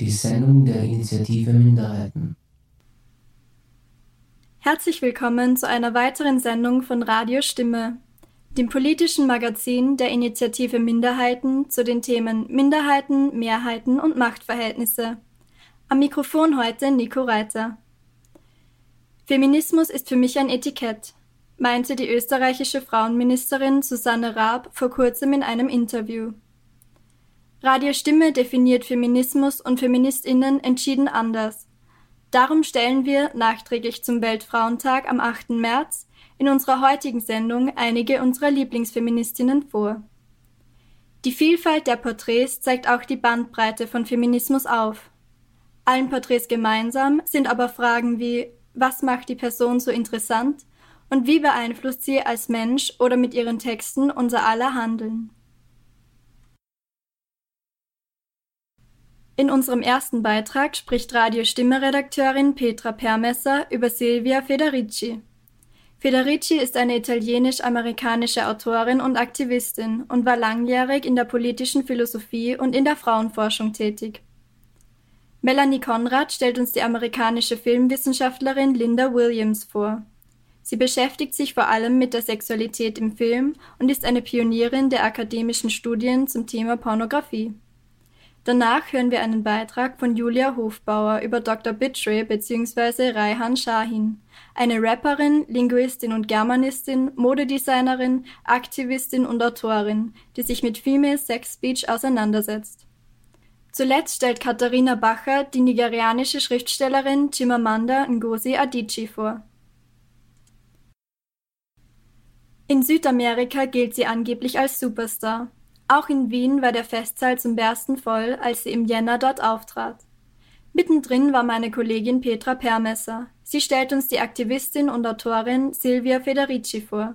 die Sendung der Initiative Minderheiten. Herzlich willkommen zu einer weiteren Sendung von Radio Stimme, dem politischen Magazin der Initiative Minderheiten zu den Themen Minderheiten, Mehrheiten und Machtverhältnisse. Am Mikrofon heute Nico Reiter. Feminismus ist für mich ein Etikett, meinte die österreichische Frauenministerin Susanne Raab vor kurzem in einem Interview. Radio Stimme definiert Feminismus und Feministinnen entschieden anders. Darum stellen wir, nachträglich zum Weltfrauentag am 8. März, in unserer heutigen Sendung einige unserer Lieblingsfeministinnen vor. Die Vielfalt der Porträts zeigt auch die Bandbreite von Feminismus auf. Allen Porträts gemeinsam sind aber Fragen wie was macht die Person so interessant und wie beeinflusst sie als Mensch oder mit ihren Texten unser aller Handeln. In unserem ersten Beitrag spricht Radio-Stimme-Redakteurin Petra Permesser über Silvia Federici. Federici ist eine italienisch-amerikanische Autorin und Aktivistin und war langjährig in der politischen Philosophie und in der Frauenforschung tätig. Melanie Conrad stellt uns die amerikanische Filmwissenschaftlerin Linda Williams vor. Sie beschäftigt sich vor allem mit der Sexualität im Film und ist eine Pionierin der akademischen Studien zum Thema Pornografie. Danach hören wir einen Beitrag von Julia Hofbauer über Dr. Bitray bzw. Raihan Shahin, eine Rapperin, Linguistin und Germanistin, Modedesignerin, Aktivistin und Autorin, die sich mit Female Sex Speech auseinandersetzt. Zuletzt stellt Katharina Bacher die nigerianische Schriftstellerin Chimamanda Ngozi Adichie vor. In Südamerika gilt sie angeblich als Superstar. Auch in Wien war der Festsaal zum Bersten voll, als sie im Jänner dort auftrat. Mittendrin war meine Kollegin Petra Permesser. Sie stellt uns die Aktivistin und Autorin Silvia Federici vor.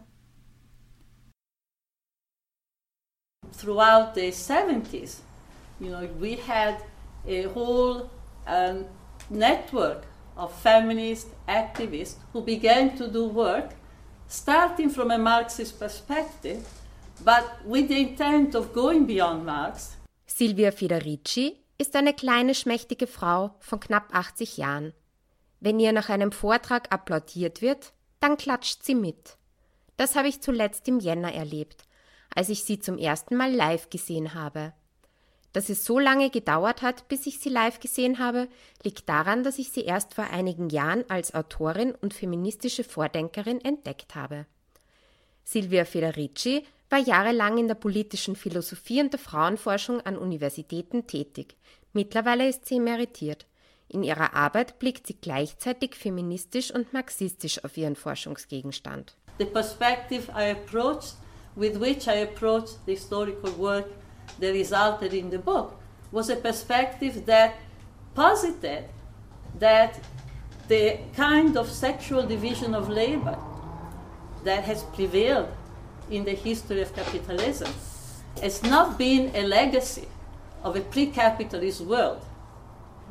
Throughout the 70s, you know, we had a whole um, network of feminist activists who began to do work starting from a Marxist perspective but with the intent of going beyond Marx. Silvia Federici ist eine kleine, schmächtige Frau von knapp 80 Jahren. Wenn ihr nach einem Vortrag applaudiert wird, dann klatscht sie mit. Das habe ich zuletzt im Jänner erlebt, als ich sie zum ersten Mal live gesehen habe. Dass es so lange gedauert hat, bis ich sie live gesehen habe, liegt daran, dass ich sie erst vor einigen Jahren als Autorin und feministische Vordenkerin entdeckt habe. Silvia Federici war jahrelang in der politischen Philosophie und der Frauenforschung an Universitäten tätig. Mittlerweile ist sie emeritiert. In ihrer Arbeit blickt sie gleichzeitig feministisch und marxistisch auf ihren Forschungsgegenstand. The perspective I approached, with which I approached the historical work that resulted in the book, was a perspective that posited that the kind of sexual division of labor that has prevailed in the history of capitalism has not been a legacy of a pre capitalist world,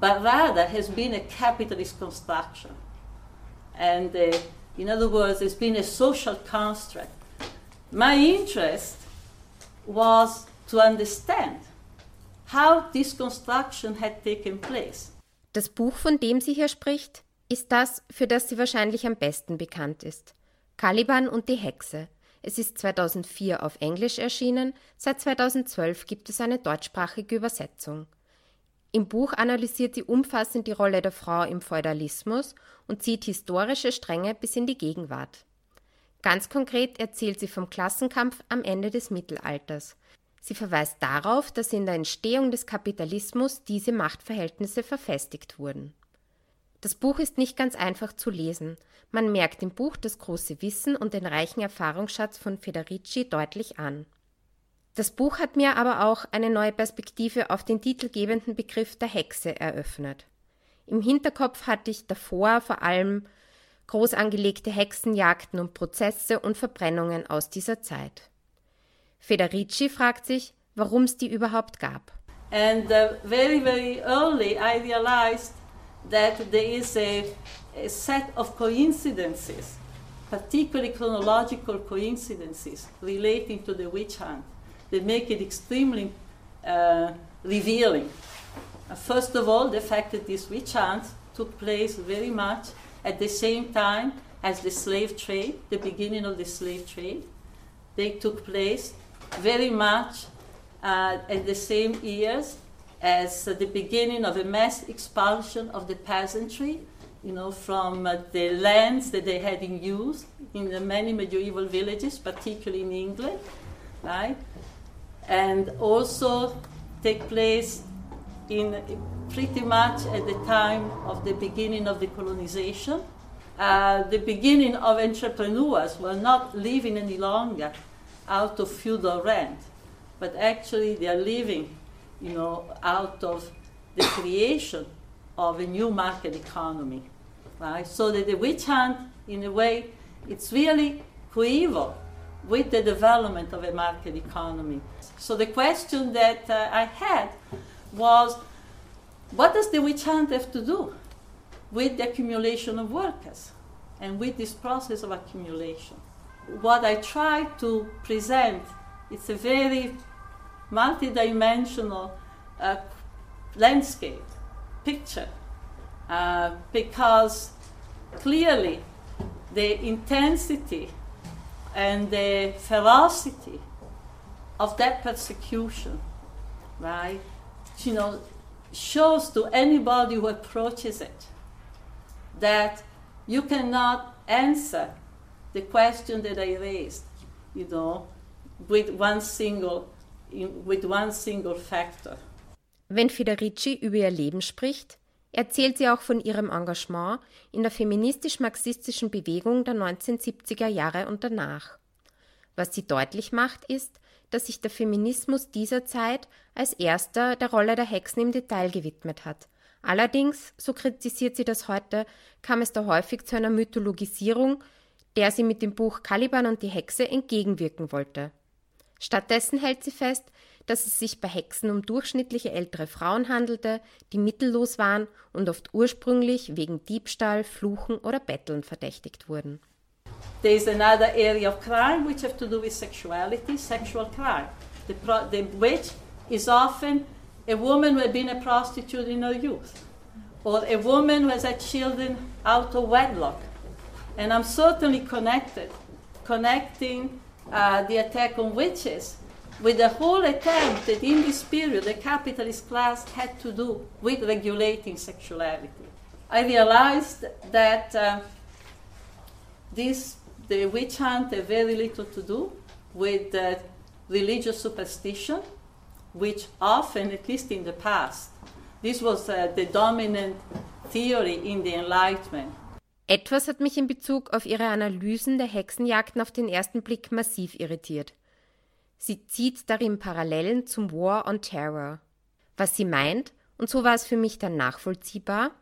but rather has been a capitalist construction. And uh, in other words, it's been a social construct. My interest was to understand how this construction had taken place. Das Buch, von dem sie hier spricht, ist das, für das sie wahrscheinlich am besten bekannt ist. Caliban und die Hexe es ist 2004 auf Englisch erschienen, seit 2012 gibt es eine deutschsprachige Übersetzung. Im Buch analysiert sie umfassend die Rolle der Frau im Feudalismus und zieht historische Stränge bis in die Gegenwart. Ganz konkret erzählt sie vom Klassenkampf am Ende des Mittelalters. Sie verweist darauf, dass in der Entstehung des Kapitalismus diese Machtverhältnisse verfestigt wurden. Das Buch ist nicht ganz einfach zu lesen. Man merkt im Buch das große Wissen und den reichen Erfahrungsschatz von Federici deutlich an. Das Buch hat mir aber auch eine neue Perspektive auf den titelgebenden Begriff der Hexe eröffnet. Im Hinterkopf hatte ich davor vor allem groß angelegte Hexenjagden und Prozesse und Verbrennungen aus dieser Zeit. Federici fragt sich, warum es die überhaupt gab. And uh, very, very early I realized that there is a, a set of coincidences, particularly chronological coincidences relating to the witch hunt, that make it extremely uh, revealing. Uh, first of all, the fact that this witch hunt took place very much at the same time as the slave trade, the beginning of the slave trade. They took place very much uh, at the same years as uh, the beginning of a mass expulsion of the peasantry, you know, from uh, the lands that they had in use in the many medieval villages, particularly in England, right? And also take place in pretty much at the time of the beginning of the colonization. Uh, the beginning of entrepreneurs were not living any longer out of feudal rent, but actually they are living, you know, out of the creation of a new market economy, right? So that the witch hunt, in a way, it's really coeval with the development of a market economy. So the question that uh, I had was, what does the witch hunt have to do with the accumulation of workers and with this process of accumulation? What I try to present, it's a very multidimensional uh, landscape, picture, uh, because clearly the intensity and the ferocity of that persecution, right, you know, shows to anybody who approaches it that you cannot answer the question that I raised, you know, with one single, with one single factor. Wenn Federici über ihr Leben spricht, erzählt sie auch von ihrem Engagement in der feministisch-marxistischen Bewegung der 1970er Jahre und danach. Was sie deutlich macht, ist, dass sich der Feminismus dieser Zeit als erster der Rolle der Hexen im Detail gewidmet hat. Allerdings, so kritisiert sie das heute, kam es da häufig zu einer Mythologisierung, der sie mit dem Buch Caliban und die Hexe entgegenwirken wollte. Stattdessen hält sie fest, dass es sich bei Hexen um durchschnittliche ältere Frauen handelte, die mittellos waren und oft ursprünglich wegen Diebstahl, Fluchen oder Betteln verdächtigt wurden. There is another area of crime which have to do with sexuality, sexual crime. The, pro- the witch is often a woman who had been a prostitute in her youth, or a woman who has had children out of wedlock. And I'm certainly connected, connecting uh, the attack on witches with the whole attempt that in this period the capitalist class had to do with regulating sexuality. I realized that uh, this, the witch hunt had very little to do with uh, religious superstition, which often, at least in the past, this was uh, the dominant theory in the Enlightenment. Etwas hat mich in Bezug auf ihre Analysen der Hexenjagden auf den ersten Blick massiv irritiert. Sie zieht darin Parallelen zum War on Terror. Was sie meint, und so war es für mich dann nachvollziehbar,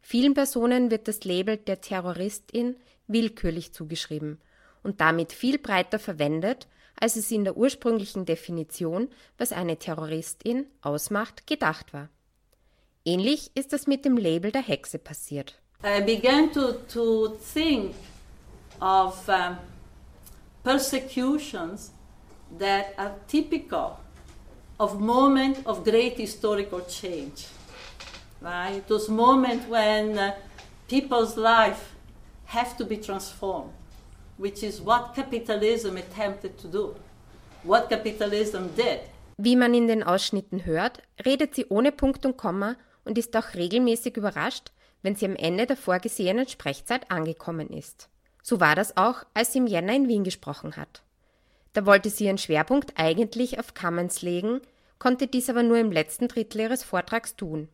vielen Personen wird das Label der Terroristin willkürlich zugeschrieben und damit viel breiter verwendet, als es in der ursprünglichen Definition, was eine Terroristin ausmacht, gedacht war. Ähnlich ist das mit dem Label der Hexe passiert. I began to, to think of um, persecutions that are typical of moment of great historical change, right? Those moments when uh, people's life have to be transformed, which is what capitalism attempted to do, what capitalism did. Wie man in den Ausschnitten hört, redet sie ohne Punkt und Komma und ist auch regelmäßig überrascht, wenn sie am Ende der vorgesehenen Sprechzeit angekommen ist. So war das auch, als sie im Jänner in Wien gesprochen hat. Da wollte sie ihren Schwerpunkt eigentlich auf Commons legen, konnte dies aber nur im letzten Drittel ihres Vortrags tun.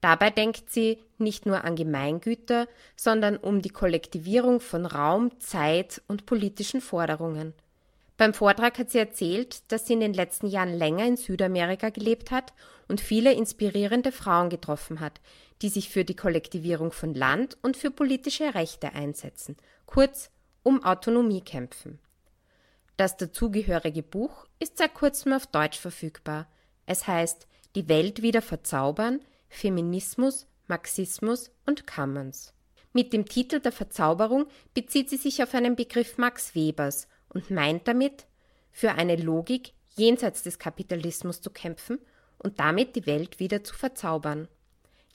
Dabei denkt sie nicht nur an Gemeingüter, sondern um die Kollektivierung von Raum, Zeit und politischen Forderungen. Beim Vortrag hat sie erzählt, dass sie in den letzten Jahren länger in Südamerika gelebt hat und viele inspirierende Frauen getroffen hat, die sich für die Kollektivierung von Land und für politische Rechte einsetzen, kurz um Autonomie kämpfen. Das dazugehörige Buch ist seit kurzem auf Deutsch verfügbar. Es heißt Die Welt wieder verzaubern, Feminismus, Marxismus und Commons. Mit dem Titel der Verzauberung bezieht sie sich auf einen Begriff Max Webers und meint damit, für eine Logik jenseits des Kapitalismus zu kämpfen und damit die Welt wieder zu verzaubern.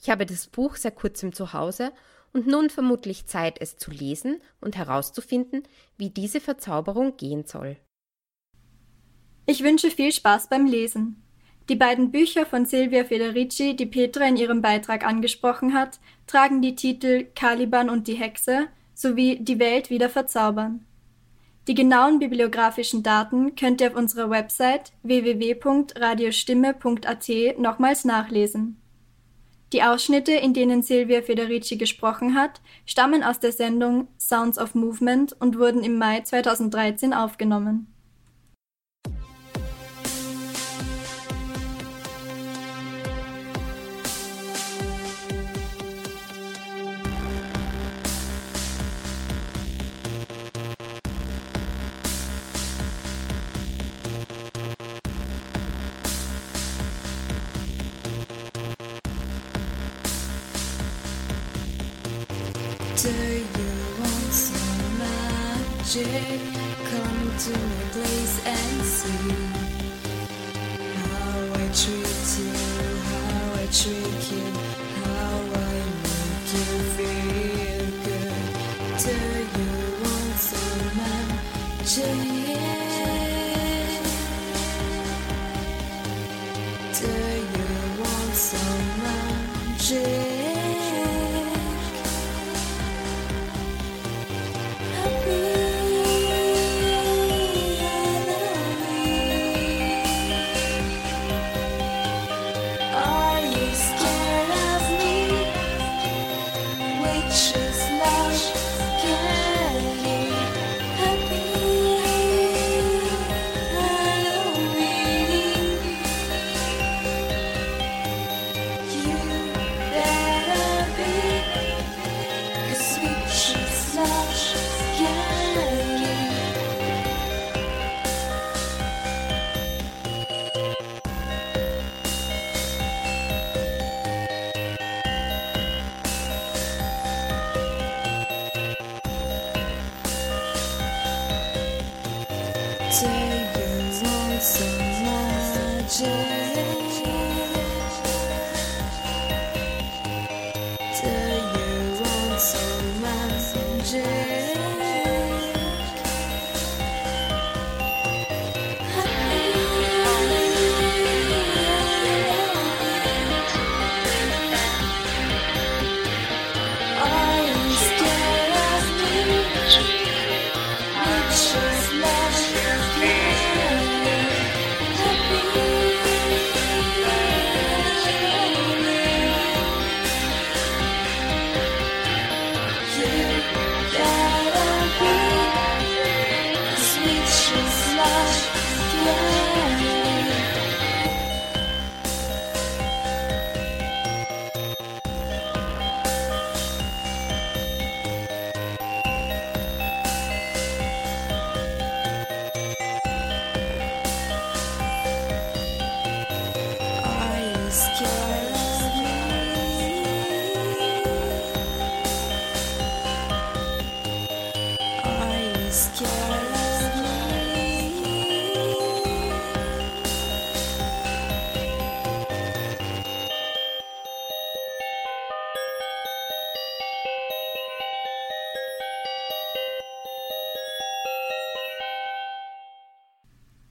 Ich habe das Buch seit kurzem zu Hause und nun vermutlich Zeit, es zu lesen und herauszufinden, wie diese Verzauberung gehen soll. Ich wünsche viel Spaß beim Lesen. Die beiden Bücher von Silvia Federici, die Petra in ihrem Beitrag angesprochen hat, tragen die Titel Caliban und die Hexe sowie Die Welt wieder verzaubern. Die genauen bibliografischen Daten könnt ihr auf unserer Website www.radiostimme.at nochmals nachlesen. Die Ausschnitte, in denen Silvia Federici gesprochen hat, stammen aus der Sendung Sounds of Movement und wurden im Mai 2013 aufgenommen. Do you want some magic? Come to my place and see how I treat you, how I treat you, how I make you feel good. Do you want some magic?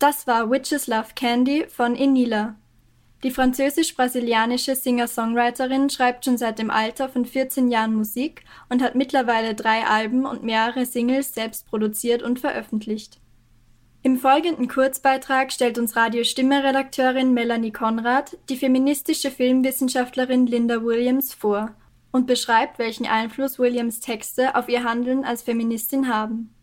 Das war Witches Love Candy von Enila. Die französisch-brasilianische Singer-Songwriterin schreibt schon seit dem Alter von 14 Jahren Musik und hat mittlerweile drei Alben und mehrere Singles selbst produziert und veröffentlicht. Im folgenden Kurzbeitrag stellt uns Radio-Stimme-Redakteurin Melanie Konrad die feministische Filmwissenschaftlerin Linda Williams vor und beschreibt, welchen Einfluss Williams Texte auf ihr Handeln als Feministin haben.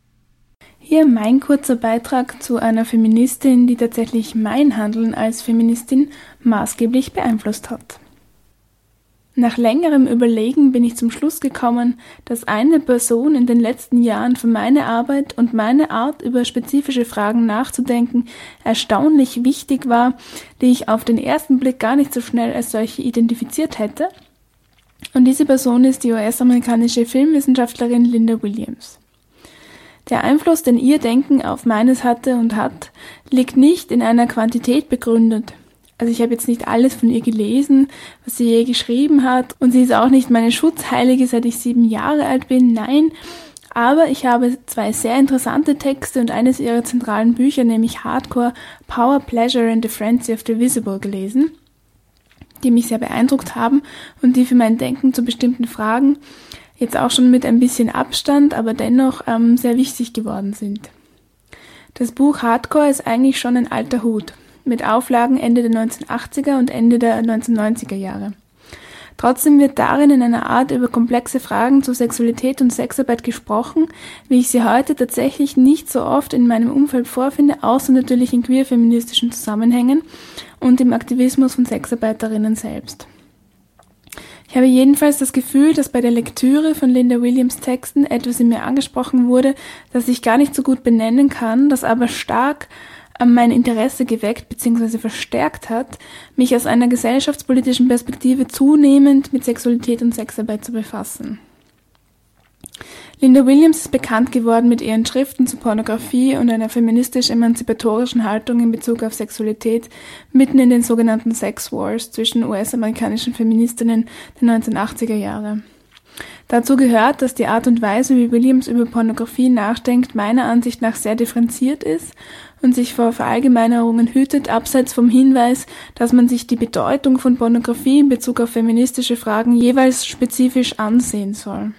Hier mein kurzer Beitrag zu einer Feministin, die tatsächlich mein Handeln als Feministin maßgeblich beeinflusst hat. Nach längerem Überlegen bin ich zum Schluss gekommen, dass eine Person in den letzten Jahren für meine Arbeit und meine Art über spezifische Fragen nachzudenken erstaunlich wichtig war, die ich auf den ersten Blick gar nicht so schnell als solche identifiziert hätte. Und diese Person ist die US-amerikanische Filmwissenschaftlerin Linda Williams. Der Einfluss, den ihr Denken auf meines hatte und hat, liegt nicht in einer Quantität begründet. Also ich habe jetzt nicht alles von ihr gelesen, was sie je geschrieben hat. Und sie ist auch nicht meine Schutzheilige, seit ich sieben Jahre alt bin. Nein. Aber ich habe zwei sehr interessante Texte und eines ihrer zentralen Bücher, nämlich Hardcore, Power, Pleasure and the Frenzy of the Visible gelesen, die mich sehr beeindruckt haben und die für mein Denken zu bestimmten Fragen jetzt auch schon mit ein bisschen Abstand, aber dennoch ähm, sehr wichtig geworden sind. Das Buch Hardcore ist eigentlich schon ein alter Hut, mit Auflagen Ende der 1980er und Ende der 1990er Jahre. Trotzdem wird darin in einer Art über komplexe Fragen zu Sexualität und Sexarbeit gesprochen, wie ich sie heute tatsächlich nicht so oft in meinem Umfeld vorfinde, außer natürlich in queer-feministischen Zusammenhängen und im Aktivismus von Sexarbeiterinnen selbst. Ich habe jedenfalls das Gefühl, dass bei der Lektüre von Linda Williams Texten etwas in mir angesprochen wurde, das ich gar nicht so gut benennen kann, das aber stark mein Interesse geweckt bzw. verstärkt hat, mich aus einer gesellschaftspolitischen Perspektive zunehmend mit Sexualität und Sexarbeit zu befassen. Linda Williams ist bekannt geworden mit ihren Schriften zu Pornografie und einer feministisch-emanzipatorischen Haltung in Bezug auf Sexualität mitten in den sogenannten Sex Wars zwischen US-amerikanischen Feministinnen der 1980er Jahre. Dazu gehört, dass die Art und Weise, wie Williams über Pornografie nachdenkt, meiner Ansicht nach sehr differenziert ist und sich vor Verallgemeinerungen hütet, abseits vom Hinweis, dass man sich die Bedeutung von Pornografie in Bezug auf feministische Fragen jeweils spezifisch ansehen soll.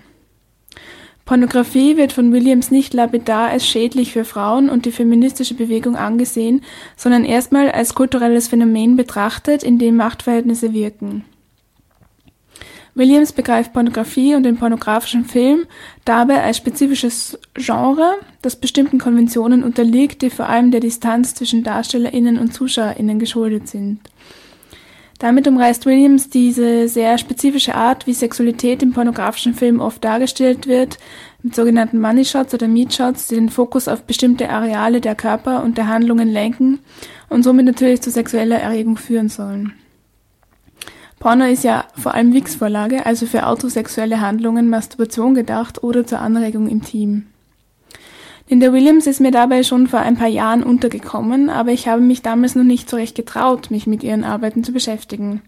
Pornografie wird von Williams nicht lapidar als schädlich für Frauen und die feministische Bewegung angesehen, sondern erstmal als kulturelles Phänomen betrachtet, in dem Machtverhältnisse wirken. Williams begreift Pornografie und den pornografischen Film dabei als spezifisches Genre, das bestimmten Konventionen unterliegt, die vor allem der Distanz zwischen DarstellerInnen und ZuschauerInnen geschuldet sind. Damit umreißt Williams diese sehr spezifische Art, wie Sexualität im pornografischen Film oft dargestellt wird, mit sogenannten Money Shots oder Meat Shots, die den Fokus auf bestimmte Areale der Körper und der Handlungen lenken und somit natürlich zu sexueller Erregung führen sollen. Porno ist ja vor allem Wix-Vorlage, also für autosexuelle Handlungen, Masturbation gedacht oder zur Anregung im Team. Linda Williams ist mir dabei schon vor ein paar Jahren untergekommen, aber ich habe mich damals noch nicht so recht getraut, mich mit ihren Arbeiten zu beschäftigen.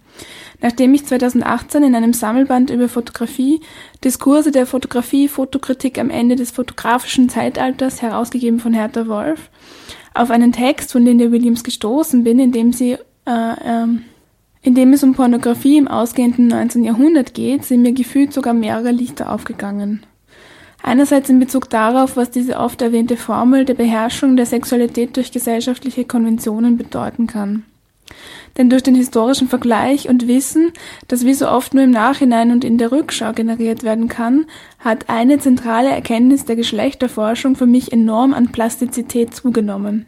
Nachdem ich 2018 in einem Sammelband über Fotografie, Diskurse der Fotografie, Fotokritik am Ende des fotografischen Zeitalters, herausgegeben von Hertha Wolf, auf einen Text von Linda Williams gestoßen bin, in dem sie äh, ähm, in dem es um Pornografie im ausgehenden 19. Jahrhundert geht, sind mir gefühlt sogar mehrere Lichter aufgegangen. Einerseits in Bezug darauf, was diese oft erwähnte Formel der Beherrschung der Sexualität durch gesellschaftliche Konventionen bedeuten kann. Denn durch den historischen Vergleich und Wissen, das wie so oft nur im Nachhinein und in der Rückschau generiert werden kann, hat eine zentrale Erkenntnis der Geschlechterforschung für mich enorm an Plastizität zugenommen.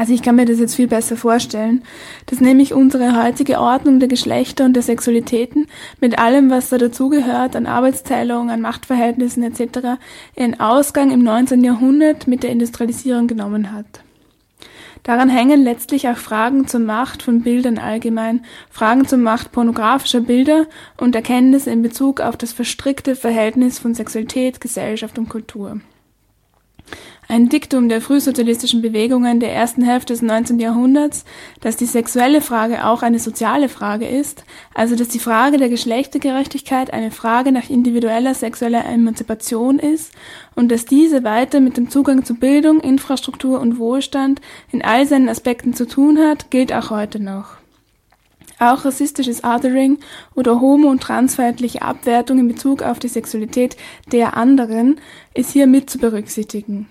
Also ich kann mir das jetzt viel besser vorstellen, dass nämlich unsere heutige Ordnung der Geschlechter und der Sexualitäten mit allem, was da dazugehört, an Arbeitsteilung, an Machtverhältnissen etc., ihren Ausgang im 19. Jahrhundert mit der Industrialisierung genommen hat. Daran hängen letztlich auch Fragen zur Macht von Bildern allgemein, Fragen zur Macht pornografischer Bilder und Erkenntnisse in Bezug auf das verstrickte Verhältnis von Sexualität, Gesellschaft und Kultur. Ein Diktum der frühsozialistischen Bewegungen der ersten Hälfte des 19. Jahrhunderts, dass die sexuelle Frage auch eine soziale Frage ist, also dass die Frage der Geschlechtergerechtigkeit eine Frage nach individueller sexueller Emanzipation ist und dass diese weiter mit dem Zugang zu Bildung, Infrastruktur und Wohlstand in all seinen Aspekten zu tun hat, gilt auch heute noch. Auch rassistisches Othering oder homo- und transfeindliche Abwertung in Bezug auf die Sexualität der anderen ist hier mit zu berücksichtigen.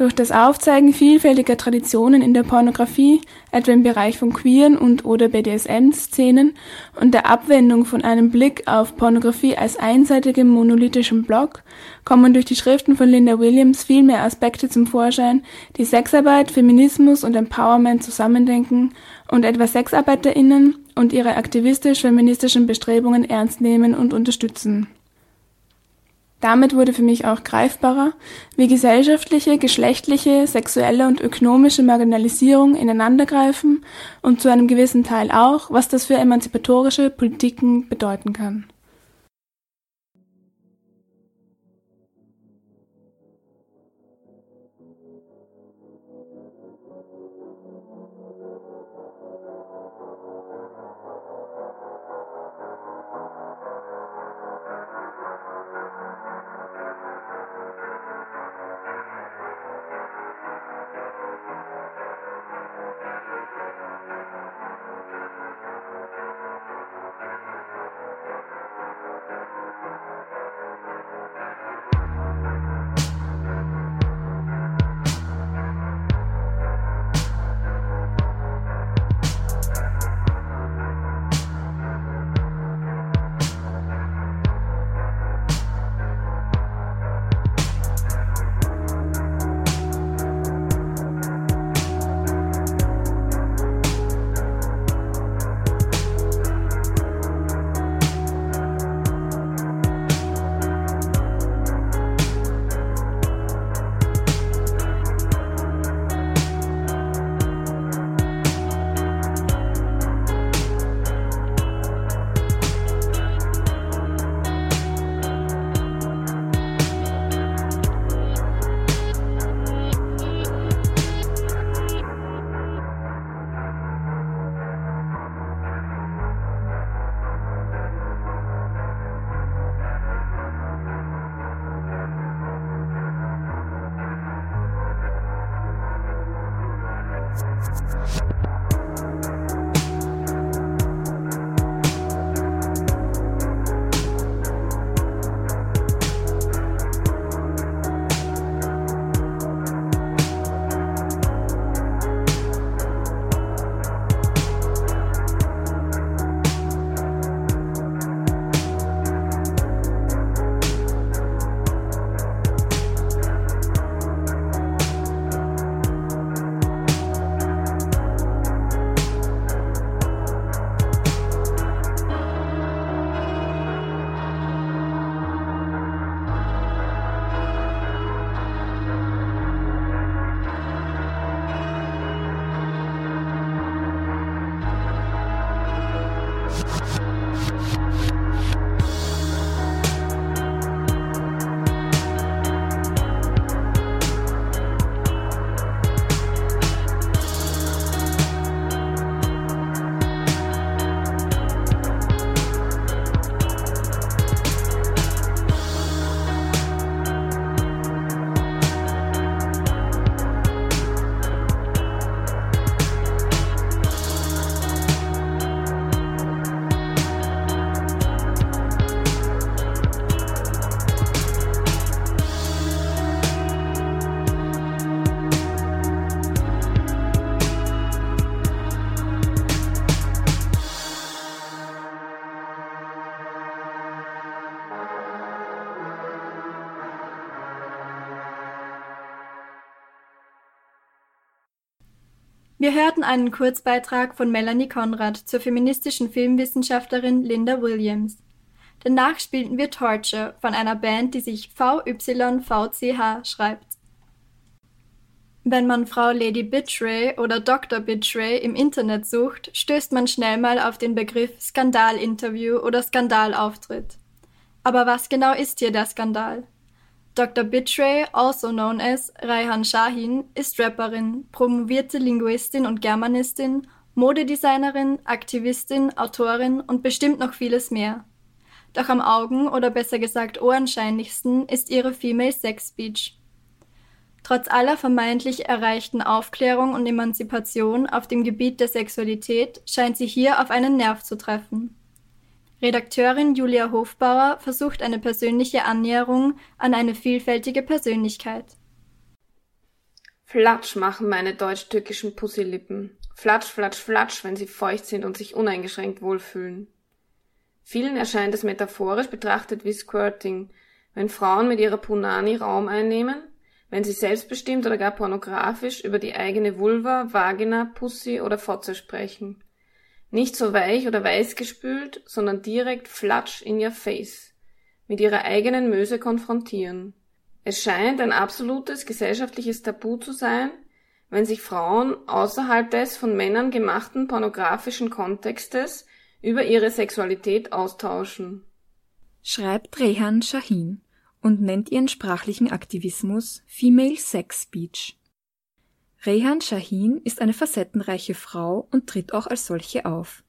Durch das Aufzeigen vielfältiger Traditionen in der Pornografie, etwa im Bereich von queeren und oder BDSM-Szenen und der Abwendung von einem Blick auf Pornografie als einseitigem monolithischen Block, kommen durch die Schriften von Linda Williams viel mehr Aspekte zum Vorschein, die Sexarbeit, Feminismus und Empowerment zusammendenken und etwa SexarbeiterInnen und ihre aktivistisch-feministischen Bestrebungen ernst nehmen und unterstützen. Damit wurde für mich auch greifbarer, wie gesellschaftliche, geschlechtliche, sexuelle und ökonomische Marginalisierung ineinandergreifen und zu einem gewissen Teil auch, was das für emanzipatorische Politiken bedeuten kann. Wir hörten einen Kurzbeitrag von Melanie Conrad zur feministischen Filmwissenschaftlerin Linda Williams. Danach spielten wir Torture von einer Band, die sich VYVCH schreibt. Wenn man Frau Lady Bitchray oder Dr. Bitchray im Internet sucht, stößt man schnell mal auf den Begriff Skandalinterview oder Skandalauftritt. Aber was genau ist hier der Skandal? Dr. Bitray, also known as Raihan Shahin, ist Rapperin, promovierte Linguistin und Germanistin, Modedesignerin, Aktivistin, Autorin und bestimmt noch vieles mehr. Doch am Augen- oder besser gesagt ohrenscheinlichsten ist ihre Female Sex Speech. Trotz aller vermeintlich erreichten Aufklärung und Emanzipation auf dem Gebiet der Sexualität scheint sie hier auf einen Nerv zu treffen. Redakteurin Julia Hofbauer versucht eine persönliche Annäherung an eine vielfältige Persönlichkeit. Flatsch machen meine deutsch-türkischen Pussylippen. Flatsch, flatsch, flatsch, wenn sie feucht sind und sich uneingeschränkt wohlfühlen. Vielen erscheint es metaphorisch betrachtet wie Squirting, wenn Frauen mit ihrer Punani Raum einnehmen, wenn sie selbstbestimmt oder gar pornografisch über die eigene Vulva, Vagina, Pussy oder Fotze sprechen. Nicht so weich oder weiß gespült, sondern direkt flatsch in your face. Mit ihrer eigenen Möse konfrontieren. Es scheint ein absolutes gesellschaftliches Tabu zu sein, wenn sich Frauen außerhalb des von Männern gemachten pornografischen Kontextes über ihre Sexualität austauschen. Schreibt Rehan Shahin und nennt ihren sprachlichen Aktivismus Female Sex Speech. Rehan Shahin ist eine facettenreiche Frau und tritt auch als solche auf.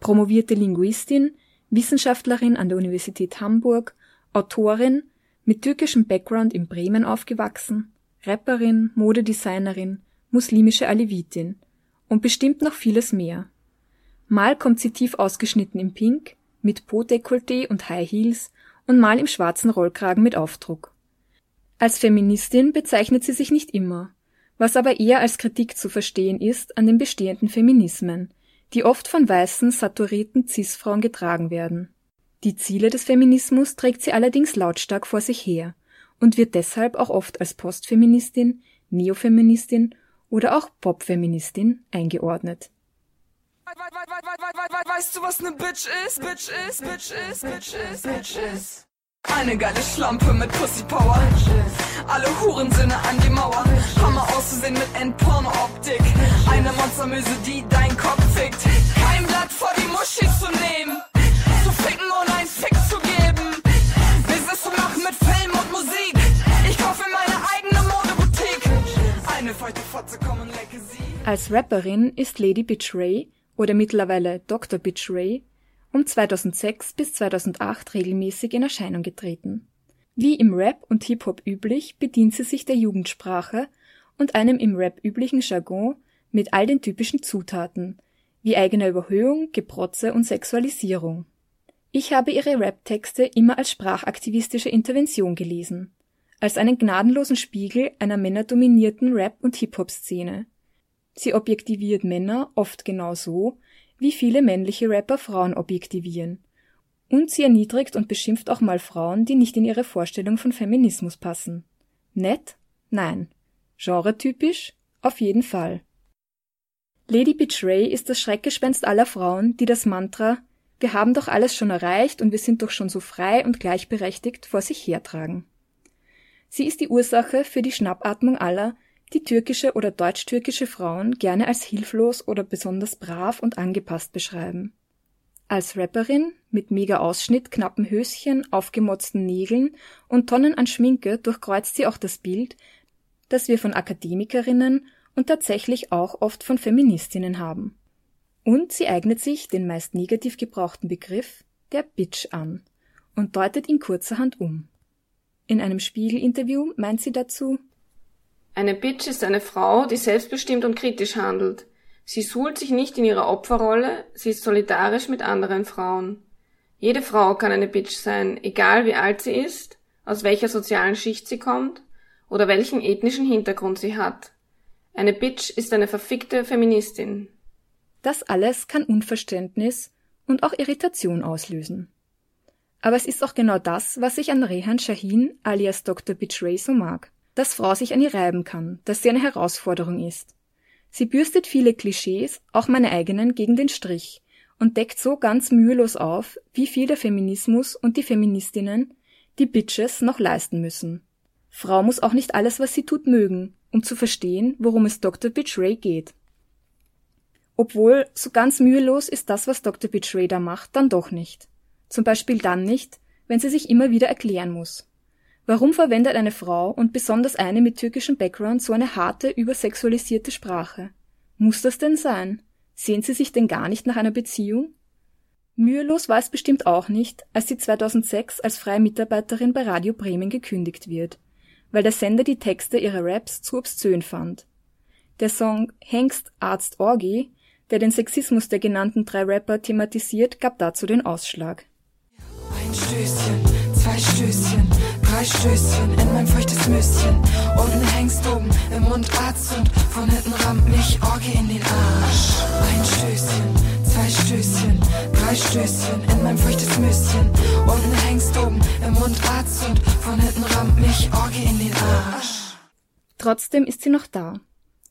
Promovierte Linguistin, Wissenschaftlerin an der Universität Hamburg, Autorin, mit türkischem Background in Bremen aufgewachsen, Rapperin, Modedesignerin, muslimische Alevitin und bestimmt noch vieles mehr. Mal kommt sie tief ausgeschnitten in Pink, mit Po-Dekolleté und High Heels und mal im schwarzen Rollkragen mit Aufdruck. Als Feministin bezeichnet sie sich nicht immer, was aber eher als Kritik zu verstehen ist an den bestehenden Feminismen, die oft von weißen, saturierten Cis-Frauen getragen werden. Die Ziele des Feminismus trägt sie allerdings lautstark vor sich her und wird deshalb auch oft als Postfeministin, Neofeministin oder auch Popfeministin eingeordnet. Weißt du, was ne Bitch ist? Bitch ist, Bitch ist, Bitch ist, Bitch ist. Eine geile Schlampe mit Pussy Power. Alle Hurensöhne an die Mauer. Hammer auszusehen mit Endporno-Optik. Eine Monstermöse, die dein Kopf fickt. Kein Blatt vor die Muschi zu nehmen. Zu ficken und ein Fick zu geben. Business zu machen mit Film und Musik. Ich kaufe meine eigene Modeboutique. Eine feuchte Fotze, komm und lecke sie. Als Rapperin ist Lady Bitch Ray oder mittlerweile Dr. Bitch Ray um 2006 bis 2008 regelmäßig in Erscheinung getreten. Wie im Rap und Hip-Hop üblich bedient sie sich der Jugendsprache und einem im Rap üblichen Jargon mit all den typischen Zutaten, wie eigener Überhöhung, Geprotze und Sexualisierung. Ich habe ihre Rap-Texte immer als sprachaktivistische Intervention gelesen, als einen gnadenlosen Spiegel einer männerdominierten Rap- und Hip-Hop-Szene. Sie objektiviert Männer oft genau so, wie viele männliche Rapper Frauen objektivieren. Und sie erniedrigt und beschimpft auch mal Frauen, die nicht in ihre Vorstellung von Feminismus passen. Nett? Nein. Genretypisch? Auf jeden Fall. Lady Betray ist das Schreckgespenst aller Frauen, die das Mantra wir haben doch alles schon erreicht und wir sind doch schon so frei und gleichberechtigt vor sich hertragen. Sie ist die Ursache für die Schnappatmung aller, die türkische oder deutsch-türkische Frauen gerne als hilflos oder besonders brav und angepasst beschreiben. Als Rapperin mit mega Ausschnitt, knappen Höschen, aufgemotzten Nägeln und Tonnen an Schminke durchkreuzt sie auch das Bild, das wir von Akademikerinnen und tatsächlich auch oft von Feministinnen haben. Und sie eignet sich den meist negativ gebrauchten Begriff der Bitch an und deutet ihn kurzerhand um. In einem Spiegel-Interview meint sie dazu, eine Bitch ist eine Frau, die selbstbestimmt und kritisch handelt. Sie suhlt sich nicht in ihrer Opferrolle, sie ist solidarisch mit anderen Frauen. Jede Frau kann eine Bitch sein, egal wie alt sie ist, aus welcher sozialen Schicht sie kommt oder welchen ethnischen Hintergrund sie hat. Eine Bitch ist eine verfickte Feministin. Das alles kann Unverständnis und auch Irritation auslösen. Aber es ist auch genau das, was ich an Rehan Shahin alias Dr. Betray so mag. Dass Frau sich an ihr reiben kann, dass sie eine Herausforderung ist. Sie bürstet viele Klischees, auch meine eigenen, gegen den Strich und deckt so ganz mühelos auf, wie viel der Feminismus und die Feministinnen, die Bitches, noch leisten müssen. Frau muss auch nicht alles, was sie tut, mögen, um zu verstehen, worum es Dr. Betray geht. Obwohl, so ganz mühelos ist das, was Dr. Betray da macht, dann doch nicht. Zum Beispiel dann nicht, wenn sie sich immer wieder erklären muss. Warum verwendet eine Frau und besonders eine mit türkischem Background so eine harte, übersexualisierte Sprache? Muss das denn sein? Sehnt sie sich denn gar nicht nach einer Beziehung? Mühelos war es bestimmt auch nicht, als sie 2006 als freie Mitarbeiterin bei Radio Bremen gekündigt wird, weil der Sender die Texte ihrer Raps zu obszön fand. Der Song Hengst Arzt Orgi der den Sexismus der genannten drei Rapper thematisiert, gab dazu den Ausschlag. Ein Stößchen, zwei Stößchen, drei Stößchen in mein feuchtes Möschen. Unten hängst oben im Mund Arzt und von hinten rammt mich Orgie in den Arsch. Ein Stößchen, zwei Stößchen, drei Stößchen in mein feuchtes Möschen. Unten hängst oben im Mund Arzt und von hinten rammt mich Orgie in den Arsch. Trotzdem ist sie noch da.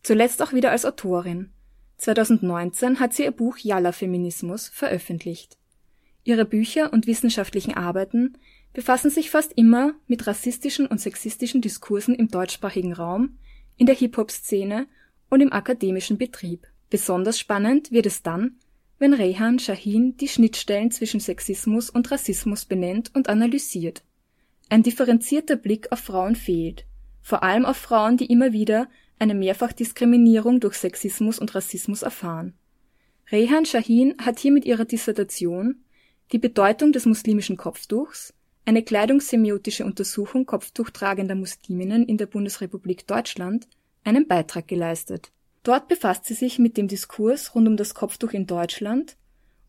Zuletzt auch wieder als Autorin. 2019 hat sie ihr Buch Yalla Feminismus veröffentlicht. Ihre Bücher und wissenschaftlichen Arbeiten befassen sich fast immer mit rassistischen und sexistischen Diskursen im deutschsprachigen Raum, in der Hip-Hop-Szene und im akademischen Betrieb. Besonders spannend wird es dann, wenn Rehan Shahin die Schnittstellen zwischen Sexismus und Rassismus benennt und analysiert. Ein differenzierter Blick auf Frauen fehlt, vor allem auf Frauen, die immer wieder eine Mehrfachdiskriminierung durch Sexismus und Rassismus erfahren. Rehan Shahin hat hier mit ihrer Dissertation Die Bedeutung des muslimischen Kopftuchs, eine kleidungssemiotische Untersuchung kopftuchtragender Musliminnen in der Bundesrepublik Deutschland, einen Beitrag geleistet. Dort befasst sie sich mit dem Diskurs rund um das Kopftuch in Deutschland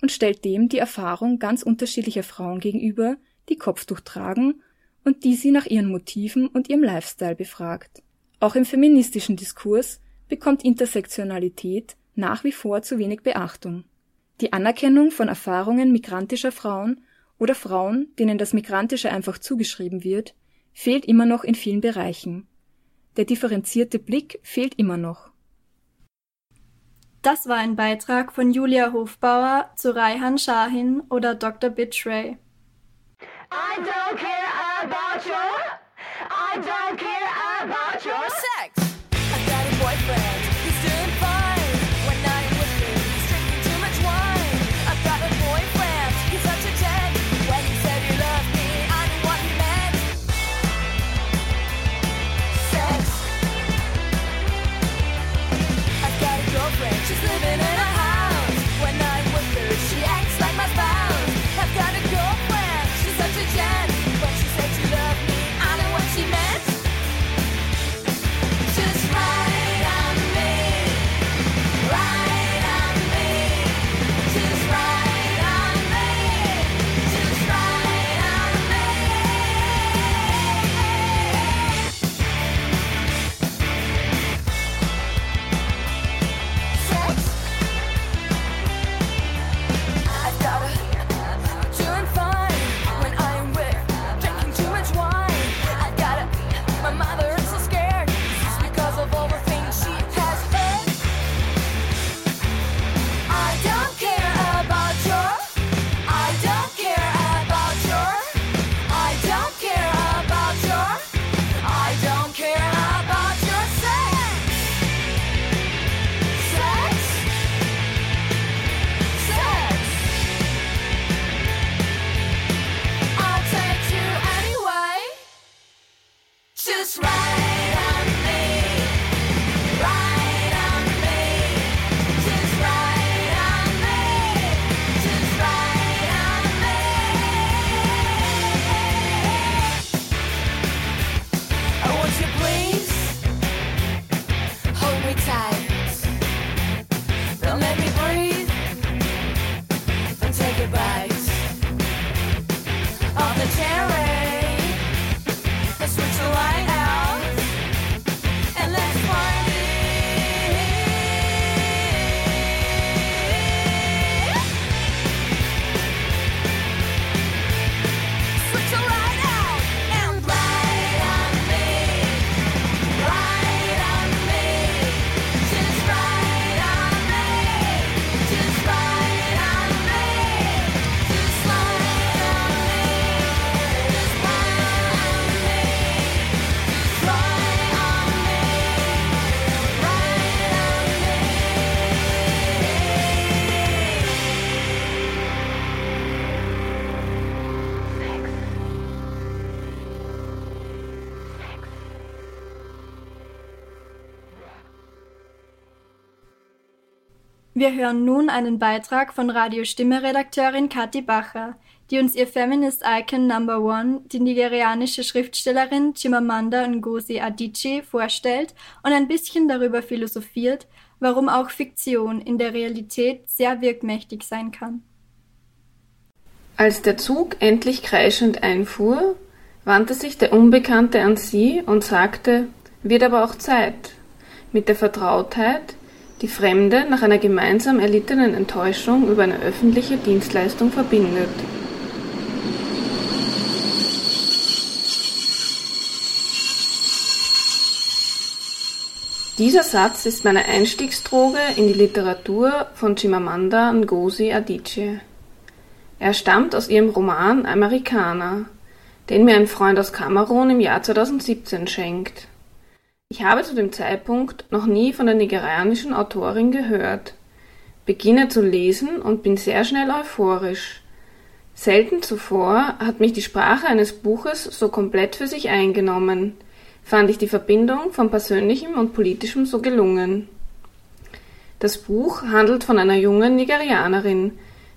und stellt dem die Erfahrung ganz unterschiedlicher Frauen gegenüber, die Kopftuch tragen und die sie nach ihren Motiven und ihrem Lifestyle befragt auch im feministischen Diskurs bekommt Intersektionalität nach wie vor zu wenig Beachtung. Die Anerkennung von Erfahrungen migrantischer Frauen oder Frauen, denen das Migrantische einfach zugeschrieben wird, fehlt immer noch in vielen Bereichen. Der differenzierte Blick fehlt immer noch. Das war ein Beitrag von Julia Hofbauer zu Raihan Shahin oder Dr. Bitray. I don't care about your I don't care about your Wir hören nun einen Beitrag von Radio-Stimme-Redakteurin Kathi Bacher, die uns ihr Feminist Icon Number One, die nigerianische Schriftstellerin Chimamanda Ngozi Adichie, vorstellt und ein bisschen darüber philosophiert, warum auch Fiktion in der Realität sehr wirkmächtig sein kann. Als der Zug endlich kreischend einfuhr, wandte sich der Unbekannte an sie und sagte, wird aber auch Zeit. Mit der Vertrautheit, die Fremde nach einer gemeinsam erlittenen Enttäuschung über eine öffentliche Dienstleistung verbindet. Dieser Satz ist meine Einstiegsdroge in die Literatur von Chimamanda Ngozi Adichie. Er stammt aus ihrem Roman Amerikaner, den mir ein Freund aus Kamerun im Jahr 2017 schenkt. Ich habe zu dem Zeitpunkt noch nie von der nigerianischen Autorin gehört, beginne zu lesen und bin sehr schnell euphorisch. Selten zuvor hat mich die Sprache eines Buches so komplett für sich eingenommen, fand ich die Verbindung von persönlichem und politischem so gelungen. Das Buch handelt von einer jungen Nigerianerin,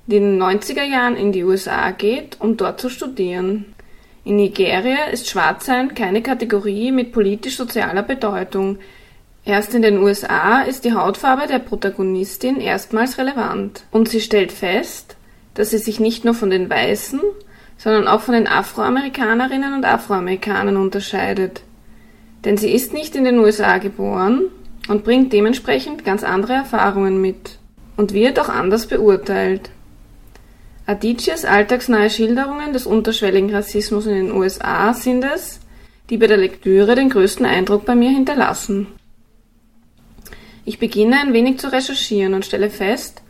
die in den 90er Jahren in die USA geht, um dort zu studieren. In Nigeria ist Schwarzsein keine Kategorie mit politisch-sozialer Bedeutung. Erst in den USA ist die Hautfarbe der Protagonistin erstmals relevant. Und sie stellt fest, dass sie sich nicht nur von den Weißen, sondern auch von den Afroamerikanerinnen und Afroamerikanern unterscheidet. Denn sie ist nicht in den USA geboren und bringt dementsprechend ganz andere Erfahrungen mit und wird auch anders beurteilt. Adichies alltagsnahe Schilderungen des unterschwelligen Rassismus in den USA sind es, die bei der Lektüre den größten Eindruck bei mir hinterlassen. Ich beginne ein wenig zu recherchieren und stelle fest,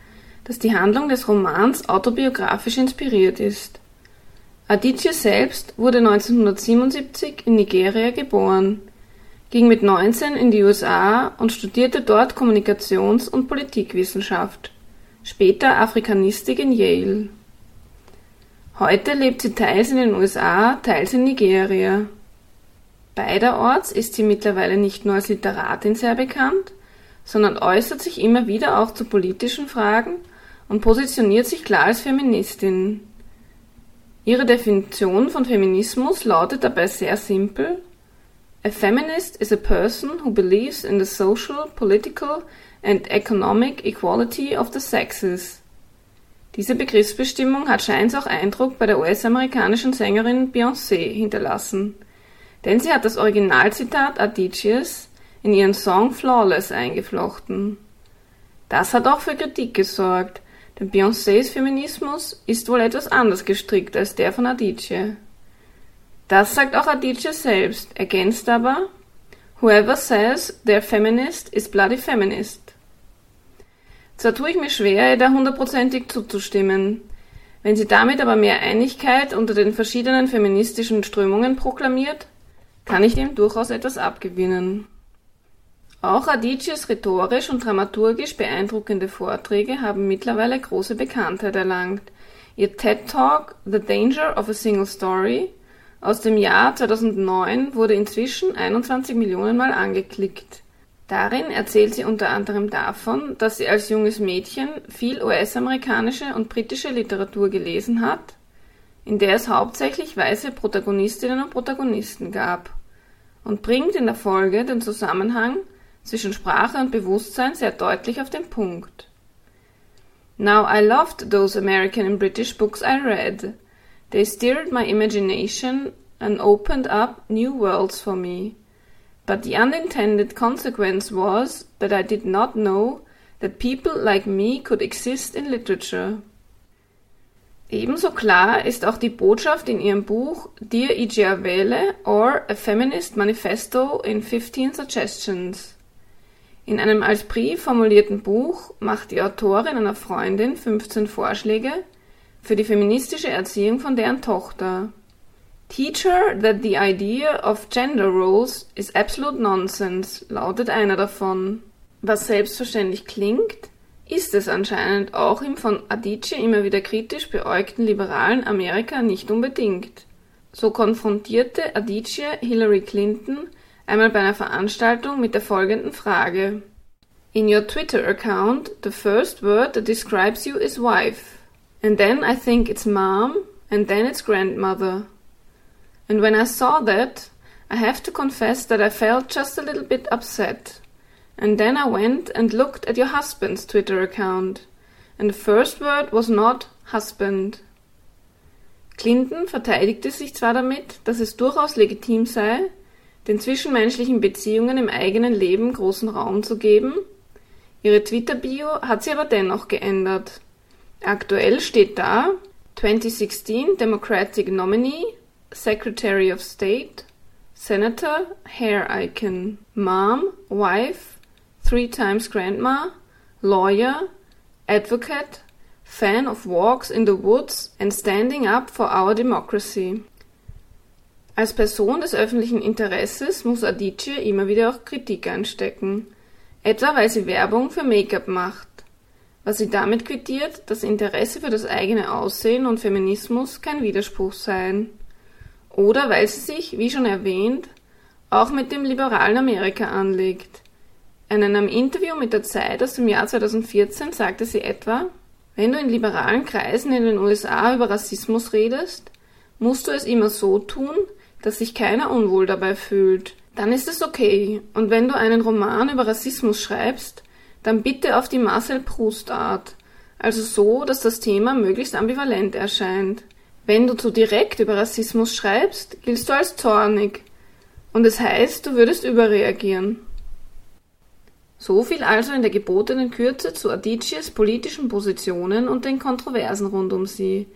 dass die Handlung des Romans autobiografisch inspiriert ist. Adichie selbst wurde 1977 in Nigeria geboren, ging mit 19 in die USA und studierte dort Kommunikations- und Politikwissenschaft, später Afrikanistik in Yale. Heute lebt sie teils in den USA, teils in Nigeria. Beiderorts ist sie mittlerweile nicht nur als Literatin sehr bekannt, sondern äußert sich immer wieder auch zu politischen Fragen und positioniert sich klar als Feministin. Ihre Definition von Feminismus lautet dabei sehr simpel A feminist is a person who believes in the social, political and economic equality of the sexes. Diese Begriffsbestimmung hat scheins auch Eindruck bei der US-amerikanischen Sängerin Beyoncé hinterlassen, denn sie hat das Originalzitat Adichies in ihren Song Flawless eingeflochten. Das hat auch für Kritik gesorgt, denn Beyoncés Feminismus ist wohl etwas anders gestrickt als der von Adichie. Das sagt auch Adichie selbst, ergänzt aber, Whoever says they're feminist is bloody feminist. Zwar tue ich mir schwer, ihr da hundertprozentig zuzustimmen. Wenn sie damit aber mehr Einigkeit unter den verschiedenen feministischen Strömungen proklamiert, kann ich dem durchaus etwas abgewinnen. Auch Adichies rhetorisch und dramaturgisch beeindruckende Vorträge haben mittlerweile große Bekanntheit erlangt. Ihr TED Talk The Danger of a Single Story aus dem Jahr 2009 wurde inzwischen 21 Millionen Mal angeklickt. Darin erzählt sie unter anderem davon, dass sie als junges Mädchen viel US-amerikanische und britische Literatur gelesen hat, in der es hauptsächlich weiße Protagonistinnen und Protagonisten gab, und bringt in der Folge den Zusammenhang zwischen Sprache und Bewusstsein sehr deutlich auf den Punkt. Now I loved those American and British books I read. They stirred my imagination and opened up new worlds for me. But the unintended consequence was that I did not know that people like me could exist in literature. Ebenso klar ist auch die Botschaft in ihrem Buch Dear Igiavele or A Feminist Manifesto in 15 Suggestions. In einem als Brief formulierten Buch macht die Autorin einer Freundin 15 Vorschläge für die feministische Erziehung von deren Tochter. Teach her that the idea of gender roles is absolute nonsense, lautet einer davon. Was selbstverständlich klingt, ist es anscheinend auch im von Adichie immer wieder kritisch beäugten liberalen Amerika nicht unbedingt. So konfrontierte Adichie Hillary Clinton einmal bei einer Veranstaltung mit der folgenden Frage. In your Twitter account, the first word that describes you is wife. And then I think it's mom, and then it's grandmother. And when I saw that, I have to confess that I felt just a little bit upset. And then I went and looked at your husband's Twitter account. And the first word was not husband. Clinton verteidigte sich zwar damit, dass es durchaus legitim sei, den zwischenmenschlichen Beziehungen im eigenen Leben großen Raum zu geben, ihre Twitter-Bio hat sie aber dennoch geändert. Aktuell steht da 2016 Democratic Nominee, Secretary of State, Senator, Hair Icon, Mom, Wife, Three Times Grandma, Lawyer, Advocate, Fan of Walks in the Woods and Standing Up for Our Democracy. Als Person des öffentlichen Interesses muss Adichie immer wieder auch Kritik einstecken, etwa weil sie Werbung für Make-up macht, was sie damit quittiert, dass Interesse für das eigene Aussehen und Feminismus kein Widerspruch seien oder weil sie sich, wie schon erwähnt, auch mit dem liberalen Amerika anlegt. In einem Interview mit der Zeit aus dem Jahr 2014 sagte sie etwa, wenn du in liberalen Kreisen in den USA über Rassismus redest, musst du es immer so tun, dass sich keiner unwohl dabei fühlt. Dann ist es okay. Und wenn du einen Roman über Rassismus schreibst, dann bitte auf die Marcel Proust Art. Also so, dass das Thema möglichst ambivalent erscheint. Wenn du zu direkt über Rassismus schreibst, giltst du als zornig. Und es heißt, du würdest überreagieren. So viel also in der gebotenen Kürze zu Adichies politischen Positionen und den Kontroversen rund um sie.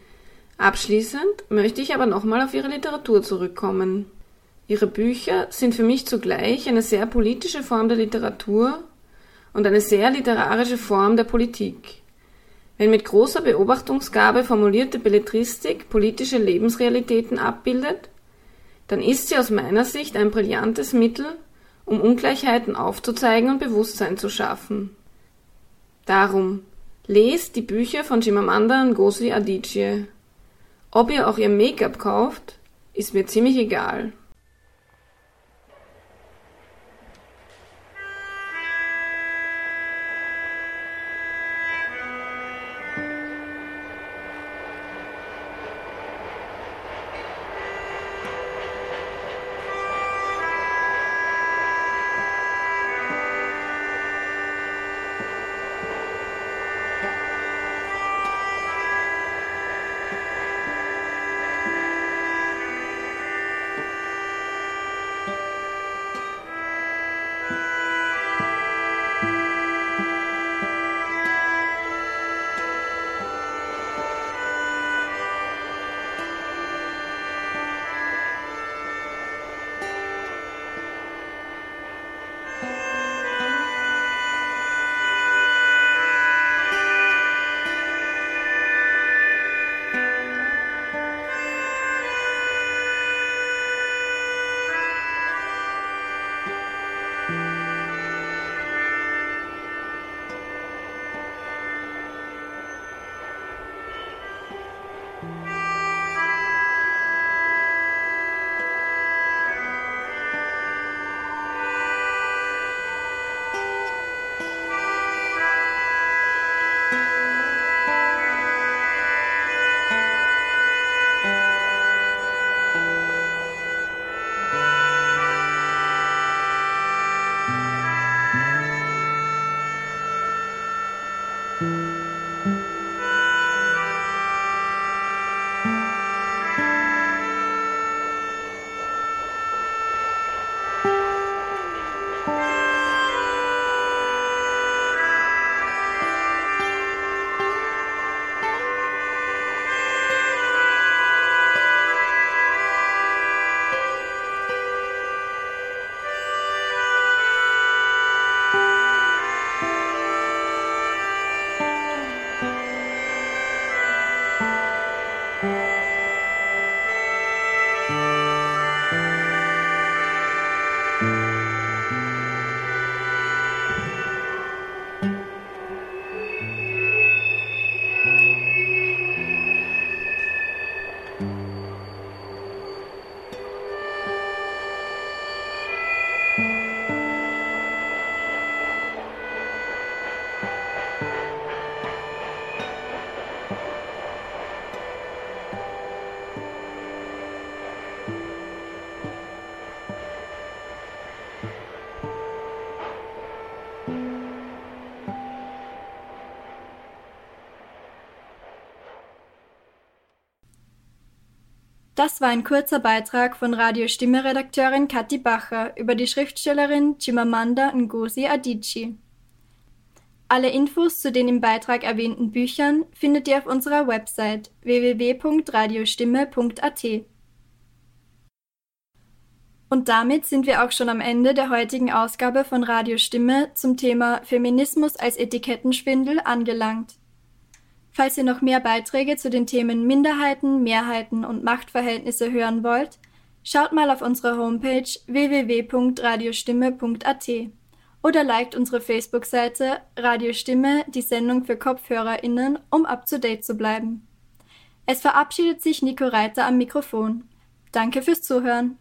Abschließend möchte ich aber nochmal auf ihre Literatur zurückkommen. Ihre Bücher sind für mich zugleich eine sehr politische Form der Literatur und eine sehr literarische Form der Politik. Wenn mit großer Beobachtungsgabe formulierte Belletristik politische Lebensrealitäten abbildet, dann ist sie aus meiner Sicht ein brillantes Mittel, um Ungleichheiten aufzuzeigen und Bewusstsein zu schaffen. Darum, lest die Bücher von Chimamanda Ngozi Adichie. Ob ihr auch ihr Make-up kauft, ist mir ziemlich egal. Das war ein kurzer Beitrag von Radio Stimme-Redakteurin Kathi Bacher über die Schriftstellerin Chimamanda Ngozi Adichie. Alle Infos zu den im Beitrag erwähnten Büchern findet ihr auf unserer Website www.radiostimme.at. Und damit sind wir auch schon am Ende der heutigen Ausgabe von Radio Stimme zum Thema Feminismus als Etikettenschwindel angelangt. Falls ihr noch mehr Beiträge zu den Themen Minderheiten, Mehrheiten und Machtverhältnisse hören wollt, schaut mal auf unserer Homepage www.radiostimme.at oder liked unsere Facebook-Seite Radiostimme, die Sendung für KopfhörerInnen, um up to date zu bleiben. Es verabschiedet sich Nico Reiter am Mikrofon. Danke fürs Zuhören.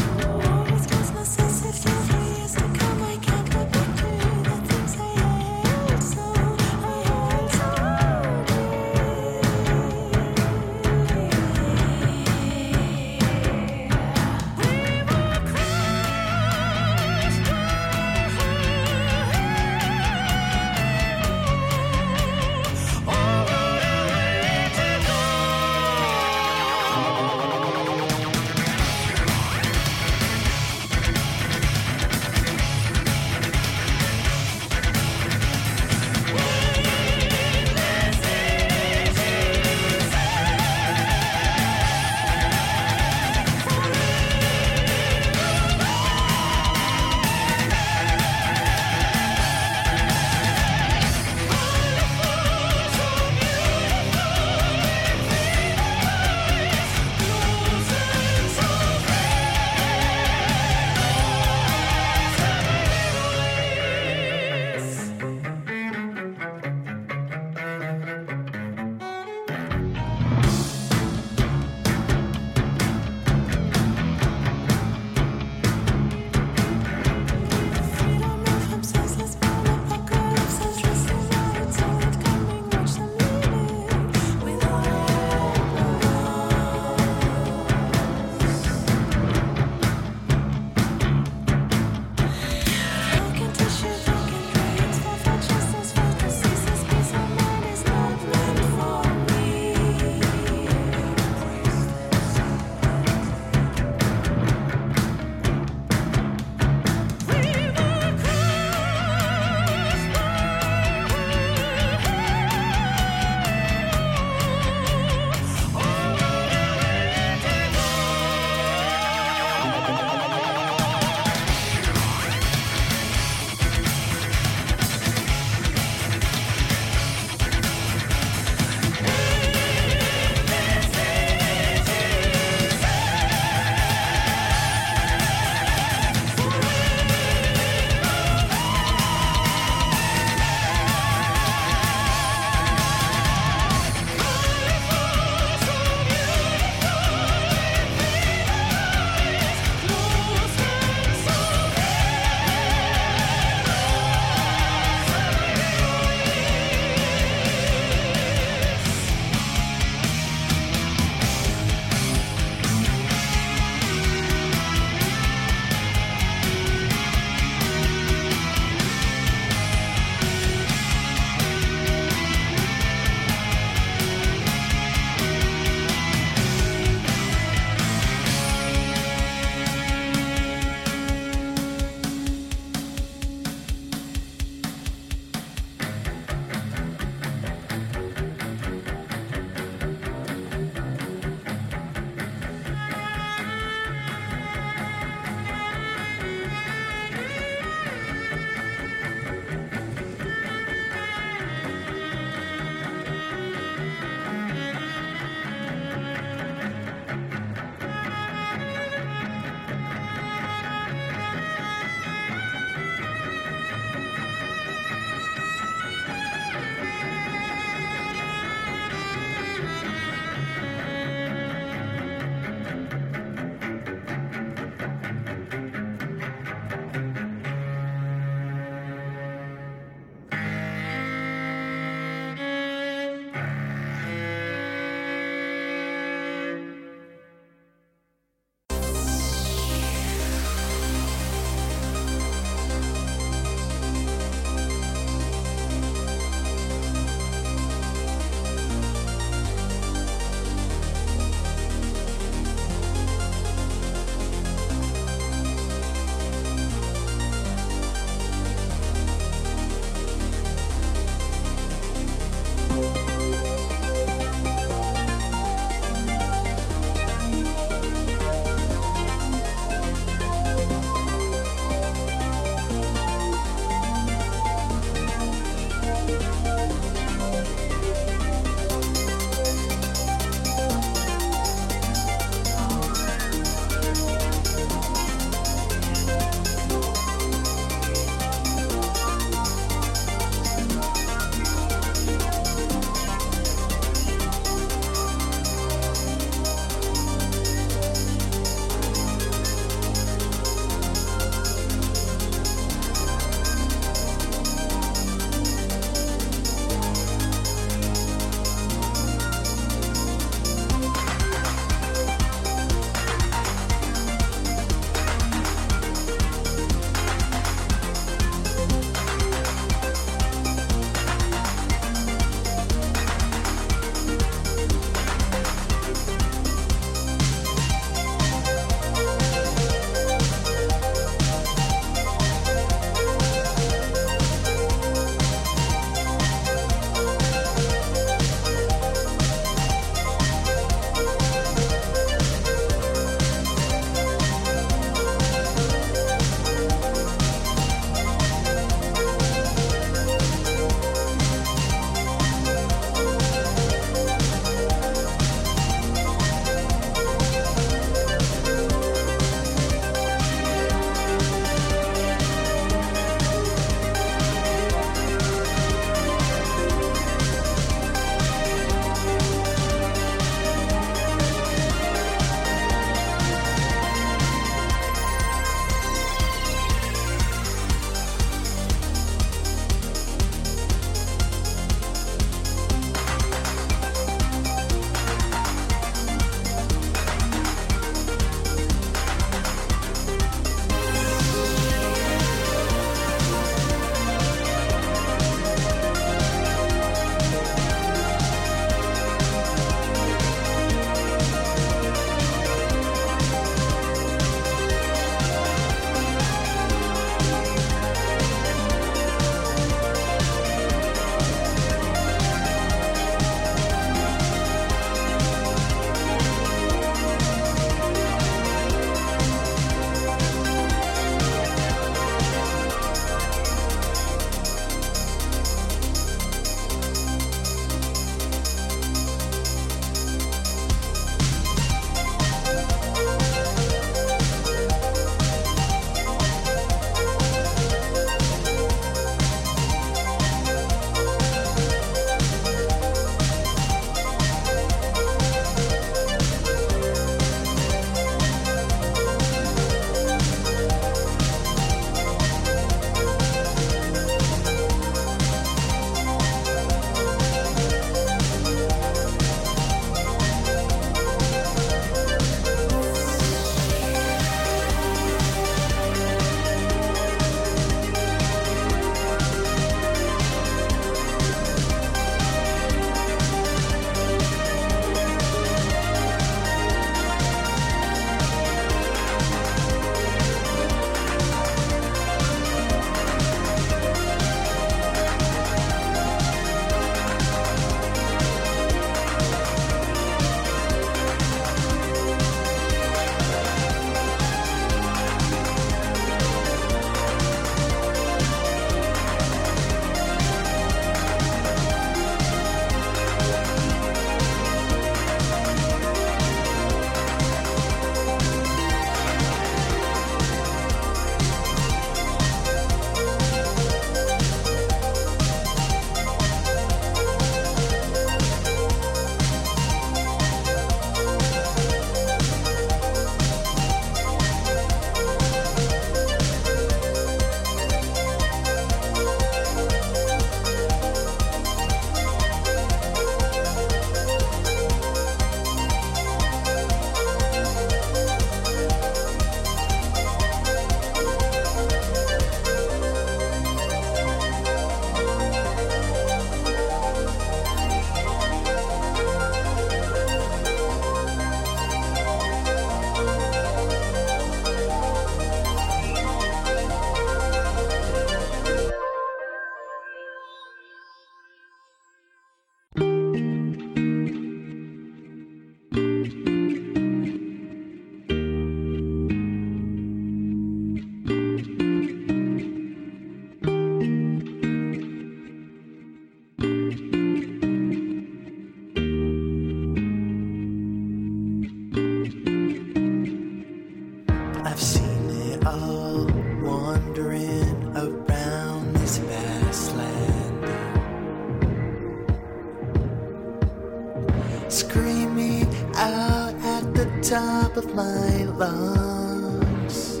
screaming out at the top of my lungs.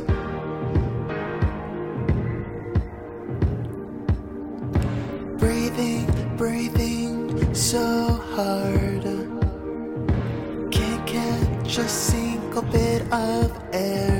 Breathing, breathing so hard. Can't catch a single bit of air.